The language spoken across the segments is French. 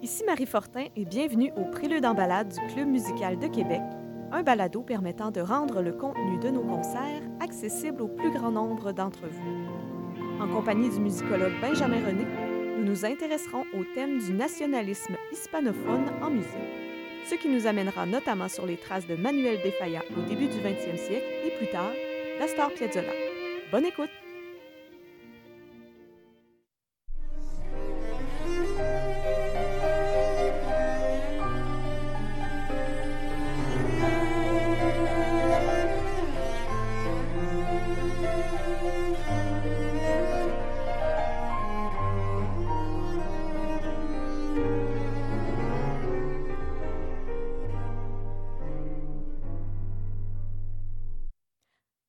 Ici Marie Fortin et bienvenue au Prélude en balade du Club musical de Québec, un balado permettant de rendre le contenu de nos concerts accessible au plus grand nombre d'entre vous. En compagnie du musicologue Benjamin René, nous nous intéresserons au thème du nationalisme hispanophone en musique, ce qui nous amènera notamment sur les traces de Manuel de Falla au début du 20e siècle et plus tard d'Astor Piazzolla. Bonne écoute!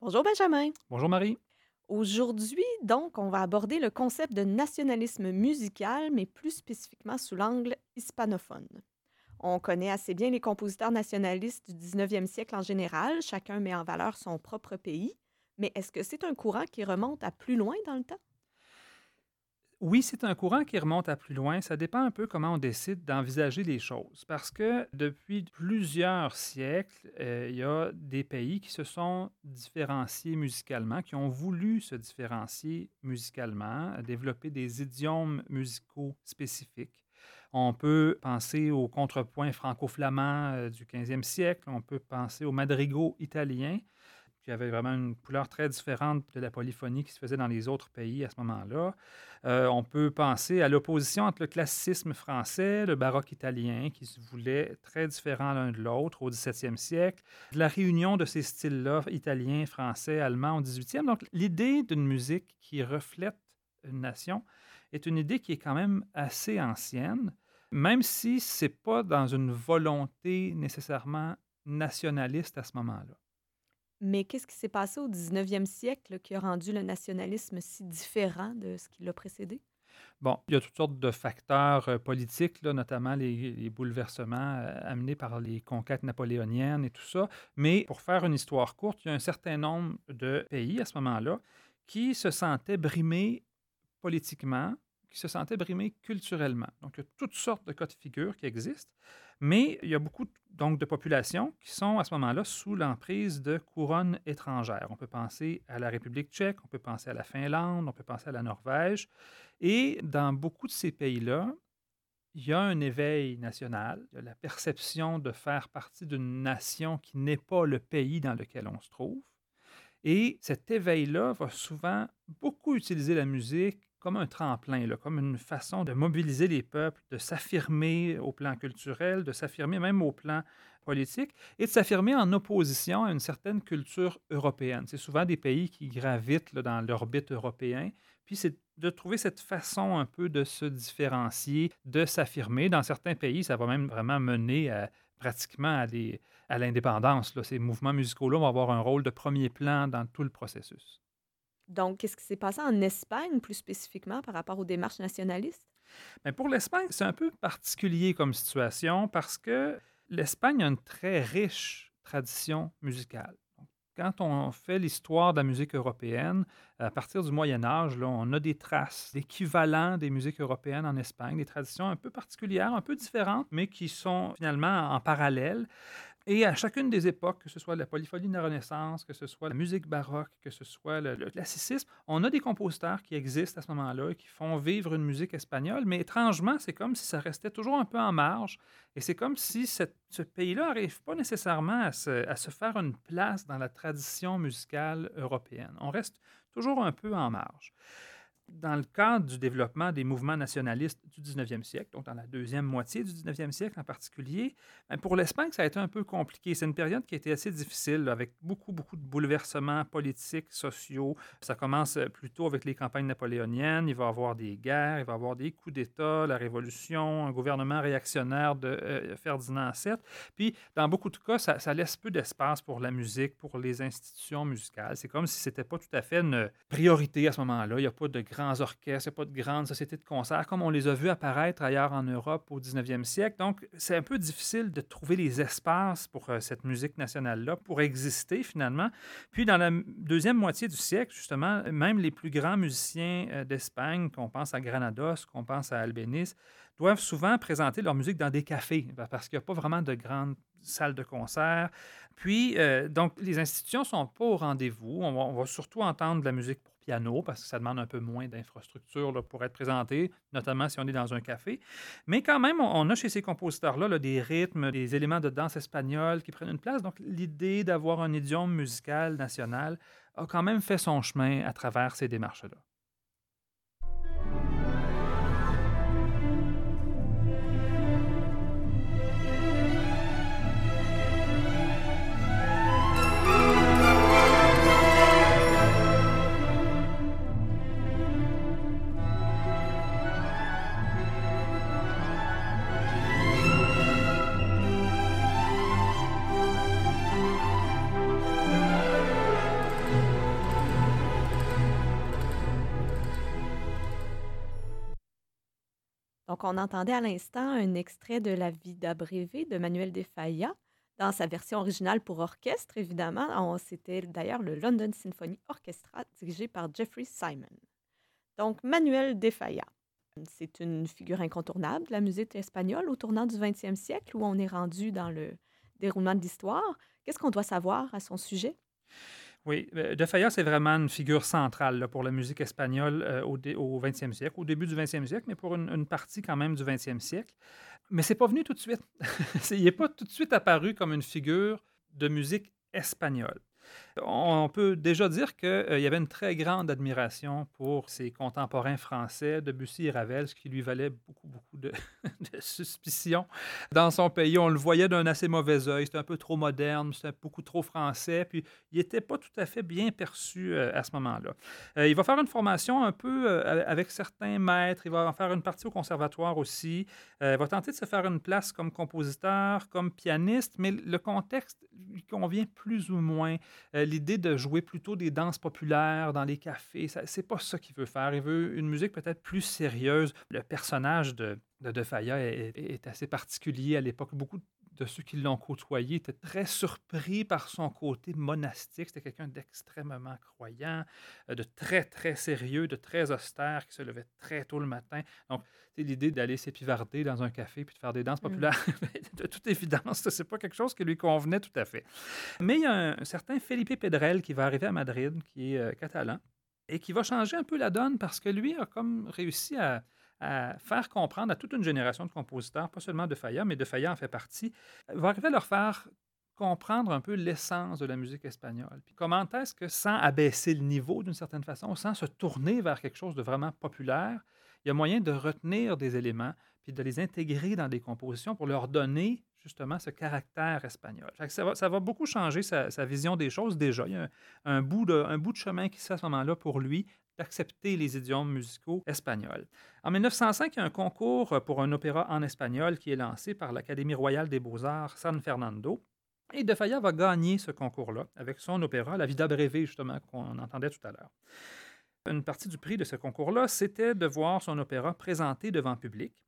Bonjour Benjamin. Bonjour Marie. Aujourd'hui, donc, on va aborder le concept de nationalisme musical, mais plus spécifiquement sous l'angle hispanophone. On connaît assez bien les compositeurs nationalistes du 19e siècle en général, chacun met en valeur son propre pays, mais est-ce que c'est un courant qui remonte à plus loin dans le temps? Oui, c'est un courant qui remonte à plus loin. Ça dépend un peu comment on décide d'envisager les choses. Parce que depuis plusieurs siècles, euh, il y a des pays qui se sont différenciés musicalement, qui ont voulu se différencier musicalement, développer des idiomes musicaux spécifiques. On peut penser au contrepoint franco-flamand euh, du 15e siècle, on peut penser au madrigo italien qui avait vraiment une couleur très différente de la polyphonie qui se faisait dans les autres pays à ce moment-là. Euh, on peut penser à l'opposition entre le classicisme français, le baroque italien, qui se voulait très différents l'un de l'autre au 17e siècle, la réunion de ces styles-là, italien, français, allemand au 18e. Donc, l'idée d'une musique qui reflète une nation est une idée qui est quand même assez ancienne, même si ce n'est pas dans une volonté nécessairement nationaliste à ce moment-là. Mais qu'est-ce qui s'est passé au 19e siècle qui a rendu le nationalisme si différent de ce qui l'a précédé? Bon, il y a toutes sortes de facteurs euh, politiques, notamment les, bouleversements euh, amenés par les conquêtes napoléoniennes et tout ça. Mais pour faire une histoire courte, il y a un certain nombre de pays à ce moment-là qui se sentaient brimés politiquement, qui se sentaient brimés culturellement. Donc, il y a toutes sortes de cas de figure qui existent. Mais il y a beaucoup donc, de populations qui sont à ce moment-là sous l'emprise de couronnes étrangères. On peut penser à la République tchèque, on peut penser à la Finlande, on peut penser à la Norvège. Et dans beaucoup de ces pays-là, il y a un éveil national, il y a la perception de faire partie d'une nation qui n'est pas le pays dans lequel on se trouve. Et cet éveil-là va souvent beaucoup utiliser la musique comme un tremplin, comme une façon de mobiliser les peuples, de s'affirmer au plan culturel, de s'affirmer même au plan politique et de s'affirmer en opposition à une certaine culture européenne. C'est souvent des pays qui gravitent dans l'orbite européen. Puis c'est de trouver cette façon un peu de se différencier, de s'affirmer. Dans certains pays, ça va même vraiment mener à, pratiquement à l'indépendance. Ces mouvements musicaux-là vont avoir un rôle de premier plan dans tout le processus. Donc, qu'est-ce qui s'est passé en Espagne, plus spécifiquement, par rapport aux démarches nationalistes? Bien, pour l'Espagne, c'est un peu particulier comme situation parce que l'Espagne a une très riche tradition musicale. quand on fait l'histoire de la musique européenne, à partir du Moyen Âge, là, on a des traces d'équivalents des musiques européennes en Espagne, des traditions un peu particulières, un peu différentes, mais qui sont finalement en parallèle. Et à chacune des époques, que ce soit la polyphonie de la Renaissance, que ce soit la musique baroque, que ce soit le, classicisme, on a des compositeurs qui existent à ce moment-là et qui font vivre une musique espagnole, mais étrangement, c'est comme si ça restait toujours un peu en marge. Et c'est comme si ce pays-là n'arrive pas nécessairement à se, à se faire une place dans la tradition musicale européenne. On reste toujours un peu en marge dans le cadre du développement des mouvements nationalistes du 19e siècle, donc dans la deuxième moitié du 19e siècle en particulier, ben, pour l'Espagne, ça a été un peu compliqué. C'est une période qui a été assez difficile, avec beaucoup, beaucoup de bouleversements politiques, sociaux. Ça commence euh, plutôt avec les campagnes napoléoniennes. Il va y avoir des guerres, il va y avoir des coups d'État, la Révolution, un gouvernement réactionnaire de euh, Ferdinand VII. Puis, dans beaucoup de cas, ça, laisse peu d'espace pour la musique, pour les institutions musicales. C'est comme si ce n'était pas tout à fait une priorité à ce moment-là. Il n'y a pas de grands orchestres, il pas de grandes sociétés de concerts comme on les a vus apparaître ailleurs en Europe au 19e siècle. Donc, c'est un peu difficile de trouver les espaces pour euh, cette musique nationale-là, pour exister finalement. Puis, dans la deuxième moitié du siècle, justement, même les plus grands musiciens euh, d'Espagne, qu'on pense à Granados, qu'on pense à Albéniz, doivent souvent présenter leur musique dans des cafés parce qu'il n'y a pas vraiment de grandes salles de concert. Puis, euh, donc, les institutions ne sont pas au rendez-vous. On va, surtout entendre de la musique pour parce que ça demande un peu moins d'infrastructure pour être présenté, notamment si on est dans un café. Mais quand même, on, a chez ces compositeurs-là des rythmes, des éléments de danse espagnole qui prennent une place. Donc, l'idée d'avoir un idiome musical national a quand même fait son chemin à travers ces démarches-là. Donc, on entendait à l'instant un extrait de La vie d'Abrévé de Manuel de Falla, dans sa version originale pour orchestre, évidemment. C'était d'ailleurs le London Symphony Orchestra, dirigé par Jeffrey Simon. Donc, Manuel de Falla. C'est une figure incontournable de la musique espagnole au tournant du 20e siècle, où on est rendu dans le déroulement de l'histoire. Qu'est-ce qu'on doit savoir à son sujet? Oui, De Falla, c'est vraiment une figure centrale pour la musique espagnole euh, au, au 20e siècle, au début du 20e siècle, mais pour une, partie quand même du 20e siècle. Mais c'est pas venu tout de suite. Il n'est pas tout de suite apparu comme une figure de musique espagnole. On peut déjà dire qu'il euh, y avait une très grande admiration pour ses contemporains français, Debussy et Ravel, ce qui lui valait beaucoup, beaucoup de, suspicion. Dans son pays, on le voyait d'un assez mauvais œil. C'était un peu trop moderne, c'était beaucoup trop français, puis il n'était pas tout à fait bien perçu euh, à ce moment-là. Euh, il va faire une formation un peu avec certains maîtres, il va en faire une partie au conservatoire aussi. il va tenter de se faire une place comme compositeur, comme pianiste, mais le contexte lui convient plus ou moins l'idée de jouer plutôt des danses populaires dans les cafés, c'est pas ça qu'il veut faire. Il veut une musique peut-être plus sérieuse. Le personnage de, de, de Faya est, est, assez particulier à l'époque. Beaucoup de ceux qui l'ont côtoyé étaient très surpris par son côté monastique. C'était quelqu'un d'extrêmement croyant, euh, de très, très sérieux, de très austère, qui se levait très tôt le matin. Donc, c'est l'idée d'aller s'épivarder dans un café puis de faire des danses mmh. populaires. de toute évidence, ce n'est pas quelque chose qui lui convenait tout à fait. Mais il y a un, certain Felipe Pedrel qui va arriver à Madrid, qui est euh, catalan, et qui va changer un peu la donne parce que lui a comme réussi à à faire comprendre à toute une génération de compositeurs, pas seulement de Faya, mais de Faya en fait partie, va arriver à leur faire comprendre un peu l'essence de la musique espagnole. Puis comment est-ce que, sans abaisser le niveau d'une certaine façon, sans se tourner vers quelque chose de vraiment populaire, il y a moyen de retenir des éléments puis de les intégrer dans des compositions pour leur donner justement ce caractère espagnol. Ça va, ça va, beaucoup changer sa, vision des choses déjà. Il y a un, bout, de, un bout de chemin qui se fait à ce moment-là pour lui d'accepter les idiomes musicaux espagnols. En 1905, il y a un concours pour un opéra en espagnol qui est lancé par l'Académie royale des beaux-arts San Fernando. Et De va gagner ce concours-là avec son opéra La Vida Breve, justement, qu'on entendait tout à l'heure. Une partie du prix de ce concours-là, c'était de voir son opéra présenté devant public.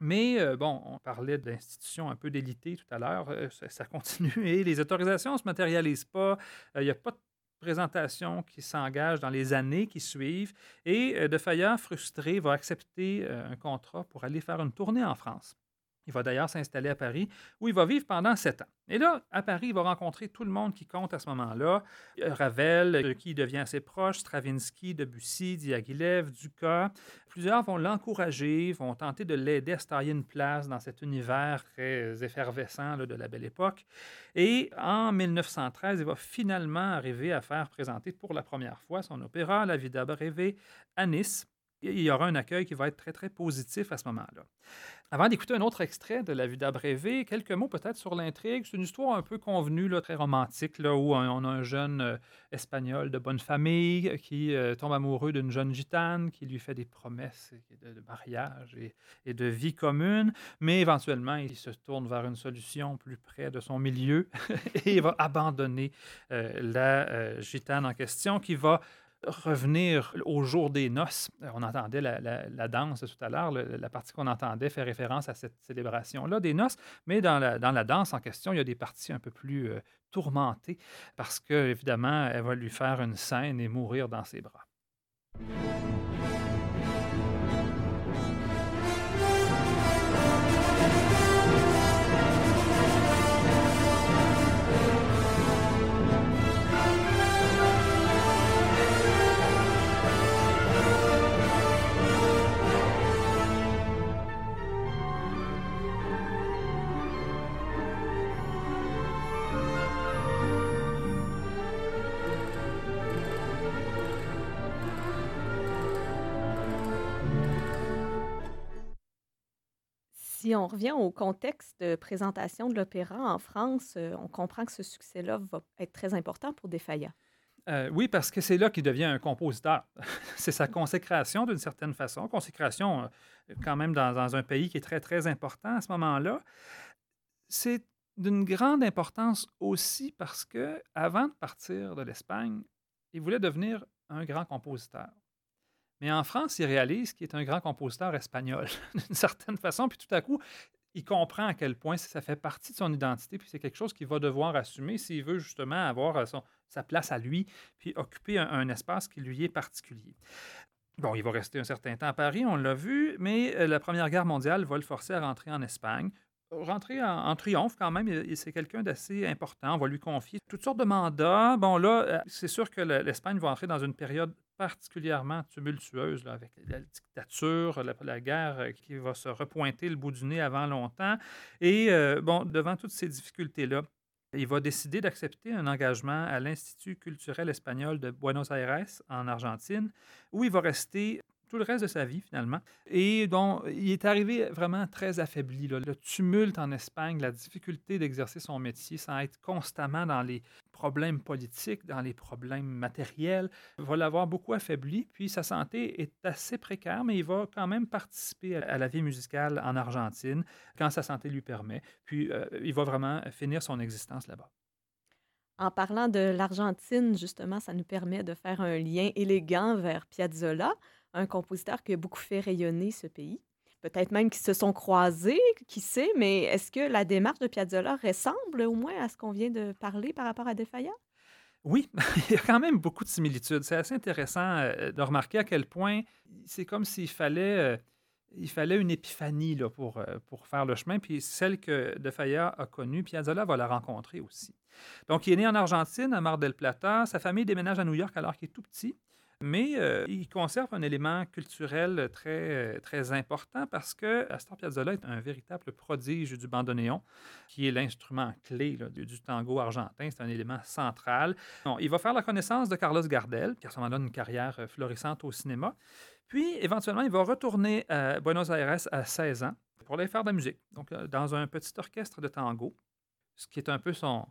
Mais euh, bon, on parlait d'institutions un peu d'élité tout à l'heure, euh, ça, continue et les autorisations ne se matérialisent pas. Euh, il n'y a pas de présentation qui s'engage dans les années qui suivent. Et euh, De Fayard, frustré, va accepter euh, un contrat pour aller faire une tournée en France. Il va d'ailleurs s'installer à Paris, où il va vivre pendant sept ans. Et là, à Paris, il va rencontrer tout le monde qui compte à ce moment-là. Ravel, de qui devient assez proche, Stravinsky, Debussy, Diaghilev, Dukas. Plusieurs vont l'encourager, vont tenter de l'aider à se tailler une place dans cet univers très effervescent de la belle époque. Et en 1913, il va finalement arriver à faire présenter pour la première fois son opéra La Vida Breve à Nice. Il y aura un accueil qui va être très, très positif à ce moment-là. Avant d'écouter un autre extrait de La Vie d'Abrévé, quelques mots peut-être sur l'intrigue. C'est une histoire un peu convenue, très romantique, où on a un jeune euh, espagnol de bonne famille euh, qui euh, tombe amoureux d'une jeune gitane qui lui fait des promesses de, mariage et, de vie commune, mais éventuellement, il se tourne vers une solution plus près de son milieu et il va abandonner la gitane en question qui va revenir au jour des noces. Euh, on entendait la, danse tout à l'heure, la partie qu'on entendait fait référence à cette célébration-là des noces, mais dans la, dans la danse en question, il y a des parties un peu plus euh, tourmentées parce que, évidemment, elle va lui faire une scène et mourir dans ses bras. Si on revient au contexte de présentation de l'opéra en France, euh, on comprend que ce succès-là va être très important pour Desfaya. Euh, oui, parce que c'est là qu'il devient un compositeur. c'est sa consécration d'une certaine façon. Consécration euh, quand même dans, dans, un pays qui est très, très important à ce moment-là. C'est d'une grande importance aussi parce que avant de partir de l'Espagne, il voulait devenir un grand compositeur. Mais en France, il réalise qu'il est un grand compositeur espagnol, d'une certaine façon, puis tout à coup, il comprend à quel point ça fait partie de son identité, puis c'est quelque chose qu'il va devoir assumer s'il veut justement avoir euh, sa place à lui, puis occuper un, espace qui lui est particulier. Bon, il va rester un certain temps à Paris, on l'a vu, mais euh, la Première Guerre mondiale va le forcer à rentrer en Espagne. Rentrer en, triomphe quand même, c'est quelqu'un d'assez important. On va lui confier toutes sortes de mandats. Bon, là, euh, c'est sûr que l'Espagne va entrer dans une période particulièrement tumultueuse avec la dictature, la, guerre euh, qui va se repointer le bout du nez avant longtemps. Et euh, bon, devant toutes ces difficultés-là, il va décider d'accepter un engagement à l'Institut culturel espagnol de Buenos Aires, en Argentine, où il va rester tout le reste de sa vie, finalement. Et donc, il est arrivé vraiment très affaibli. Le tumulte en Espagne, la difficulté d'exercer son métier sans être constamment dans les problèmes politiques, dans les problèmes matériels, va l'avoir beaucoup affaibli. Puis sa santé est assez précaire, mais il va quand même participer à la vie musicale en Argentine quand sa santé lui permet. Puis euh, il va vraiment finir son existence là-bas. En parlant de l'Argentine, justement, ça nous permet de faire un lien élégant vers Piazzolla un compositeur qui a beaucoup fait rayonner ce pays. Peut-être même qu'ils se sont croisés, qui sait, mais est-ce que la démarche de Piazzolla ressemble au moins à ce qu'on vient de parler par rapport à De Falla? Oui, il y a quand même beaucoup de similitudes. C'est assez intéressant euh, de remarquer à quel point c'est comme s'il fallait, euh, il fallait une épiphanie là, pour, euh, pour faire le chemin. Puis celle que De Falla a connue, Piazzolla va la rencontrer aussi. Donc, il est né en Argentine, à Mar del Plata. Sa famille déménage à New York alors qu'il est tout petit. Mais euh, il conserve un élément culturel très, très important parce que Astor Piazzolla est un véritable prodige du bandoneon, qui est l'instrument clé du, tango argentin. C'est un élément central. il va faire la connaissance de Carlos Gardel, qui a à ce moment-là une carrière euh, florissante au cinéma. Puis, éventuellement, il va retourner à Buenos Aires à 16 ans pour aller faire de la musique, donc euh, dans un petit orchestre de tango, ce qui est un peu son,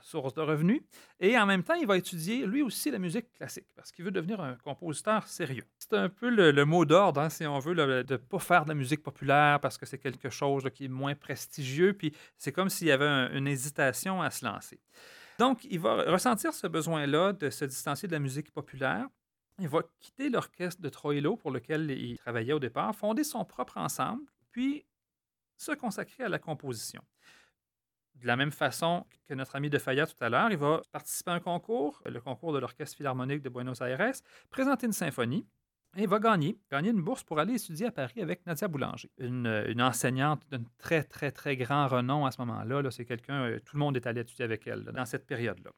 source de revenus. Et en même temps, il va étudier lui aussi la musique classique parce qu'il veut devenir un compositeur sérieux. C'est un peu le, mot d'ordre, hein, si on veut, de ne pas faire de la musique populaire parce que c'est quelque chose qui est moins prestigieux. Puis c'est comme s'il y avait une hésitation à se lancer. Donc, il va ressentir ce besoin-là de se distancier de la musique populaire. Il va quitter l'orchestre de Troilo pour lequel il travaillait au départ, fonder son propre ensemble, puis se consacrer à la composition. De la même façon que notre ami de Fayette tout à l'heure, il va participer à un concours, le concours de l'Orchestre Philharmonique de Buenos Aires, présenter une symphonie. Et il va gagner, gagner une bourse pour aller étudier à Paris avec Nadia Boulanger, une, enseignante d'un très, très, très grand renom à ce moment-là. -là, c'est quelqu'un, euh, tout le monde est allé étudier avec elle dans cette période-là.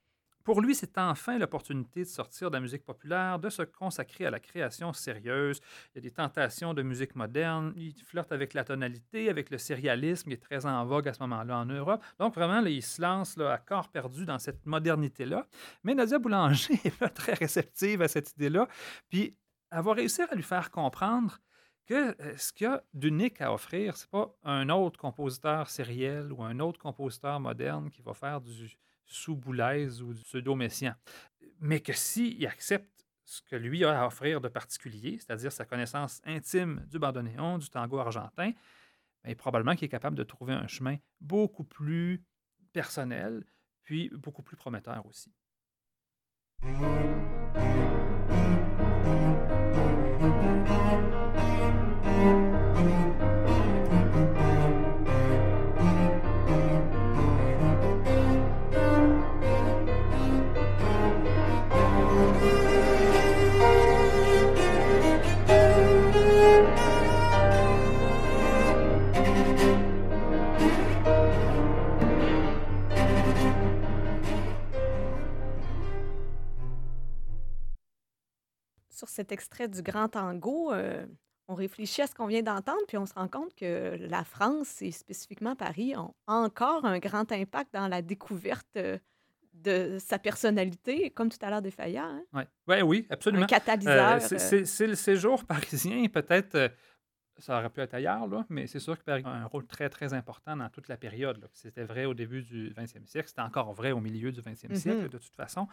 Pour lui, c'est enfin l'opportunité de sortir de la musique populaire, de se consacrer à la création sérieuse. Il y a des tentations de musique moderne. Il flirte avec la tonalité, avec le sérialisme, qui est très en vogue à ce moment-là en Europe. Donc, vraiment, il se lance là, à corps perdu dans cette modernité-là. Mais Nadia Boulanger est pas très réceptive à cette idée-là. Puis, elle va réussir à lui faire comprendre que euh, ce qu'il y a d'unique à offrir, c'est pas un autre compositeur sériel ou un autre compositeur moderne qui va faire du sous Boulez ou pseudo-messian. Mais que s'il accepte ce que lui a à offrir de particulier, c'est-à-dire sa connaissance intime du bandoneon, du tango argentin, bien, probablement qu'il est capable de trouver un chemin beaucoup plus personnel, puis beaucoup plus prometteur aussi. Extrait du Grand Tango, euh, on réfléchit à ce qu'on vient d'entendre, puis on se rend compte que la France et spécifiquement Paris ont encore un grand impact dans la découverte euh, de sa personnalité, comme tout à l'heure des. Hein? Ouais. Ouais, oui, absolument. Un catalyseur. Euh, c'est le séjour parisien, peut-être. Ça aurait pu être ailleurs, là, mais c'est sûr que Paris a un rôle très, très important dans toute la période. là. C'était vrai au début du 20e siècle, c'était encore vrai au milieu du 20e Mhm. siècle, de toute façon.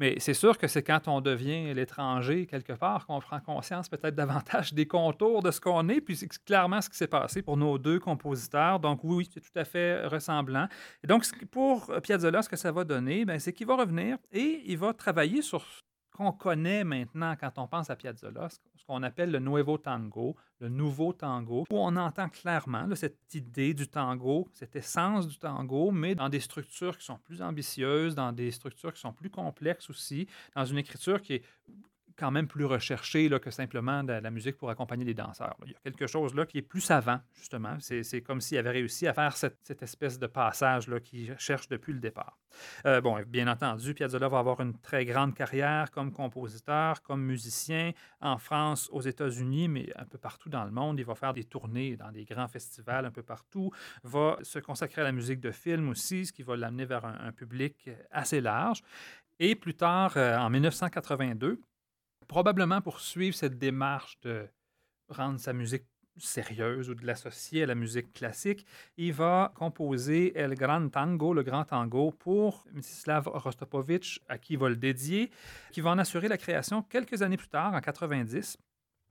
Mais c'est sûr que c'est quand on devient l'étranger, quelque part, qu'on prend conscience peut-être davantage des contours de ce qu'on est. Puis c'est clairement ce qui s'est passé pour nos deux compositeurs. Donc oui, c'est tout à fait ressemblant. Et donc, pour Piazzolla, ce que ça va donner, ben, c'est qu'il va revenir et il va travailler sur qu'on connaît maintenant quand on pense à Piazzolla, ce qu'on appelle le nuevo tango, le nouveau tango, où on entend clairement cette idée du tango, cette essence du tango, mais dans des structures qui sont plus ambitieuses, dans des structures qui sont plus complexes aussi, dans une écriture qui est quand même plus recherchée là, que simplement de la musique pour accompagner les danseurs. Il y a quelque chose là qui est plus savant, justement. C'est comme s'il avait réussi à faire cette, espèce de passage qu'il cherche depuis le départ. Euh, bon, bien entendu, Piazzolla va avoir une très grande carrière comme compositeur, comme musicien, en France, aux États-Unis, mais un peu partout dans le monde. Il va faire des tournées dans des grands festivals un peu partout, va se consacrer à la musique de film aussi, ce qui va l'amener vers un, un public assez large. Et plus tard, euh, en 1982, probablement pour suivre cette démarche de rendre sa musique sérieuse ou de l'associer à la musique classique, il va composer El Gran Tango, le grand tango, pour Mstislav Rostropovitch, à qui il va le dédier, qui va en assurer la création quelques années plus tard, en 90,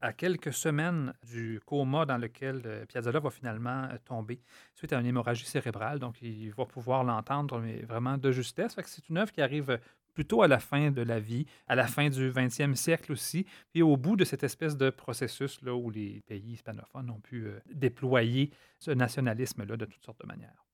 à quelques semaines du coma dans lequel euh, Piazzolla va finalement euh, tomber suite à une hémorragie cérébrale. Donc, il va pouvoir l'entendre, mais vraiment de justesse. C'est une œuvre qui arrive plutôt à la fin de la vie, à la fin du 20e siècle aussi, puis au bout de cette espèce de processus là, où les pays hispanophones ont pu euh, déployer ce nationalisme-là de toutes sortes de manières.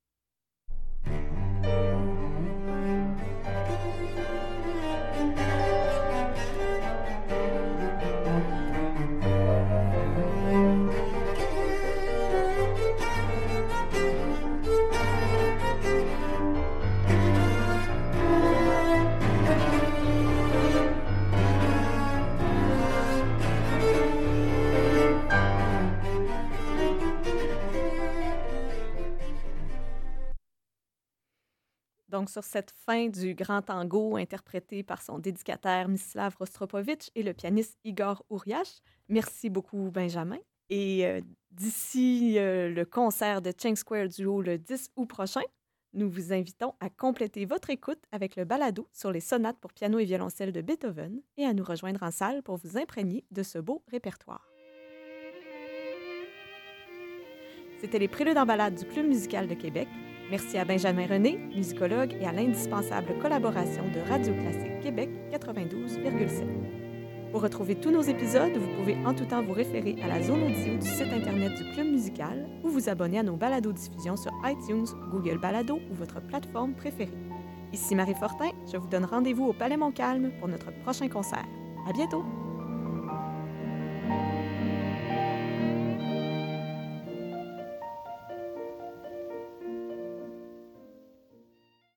Donc, sur cette fin du grand tango interprété par son dédicataire Mislav Rostropovitch et le pianiste Igor Ouriach, merci beaucoup, Benjamin. Et euh, d'ici euh, le concert de Cheng Square Duo le 10 août prochain, nous vous invitons à compléter votre écoute avec le balado sur les sonates pour piano et violoncelle de Beethoven et à nous rejoindre en salle pour vous imprégner de ce beau répertoire. C'était les préludes en balade du Club musical de Québec. Merci à Benjamin René, musicologue, et à l'indispensable collaboration de Radio Classique Québec 92,7. Pour retrouver tous nos épisodes, vous pouvez en tout temps vous référer à la zone audio du site Internet du Club musical ou vous abonner à nos balados-diffusions sur iTunes, Google Balado ou votre plateforme préférée. Ici Marie Fortin, je vous donne rendez-vous au Palais Montcalm pour notre prochain concert. À bientôt!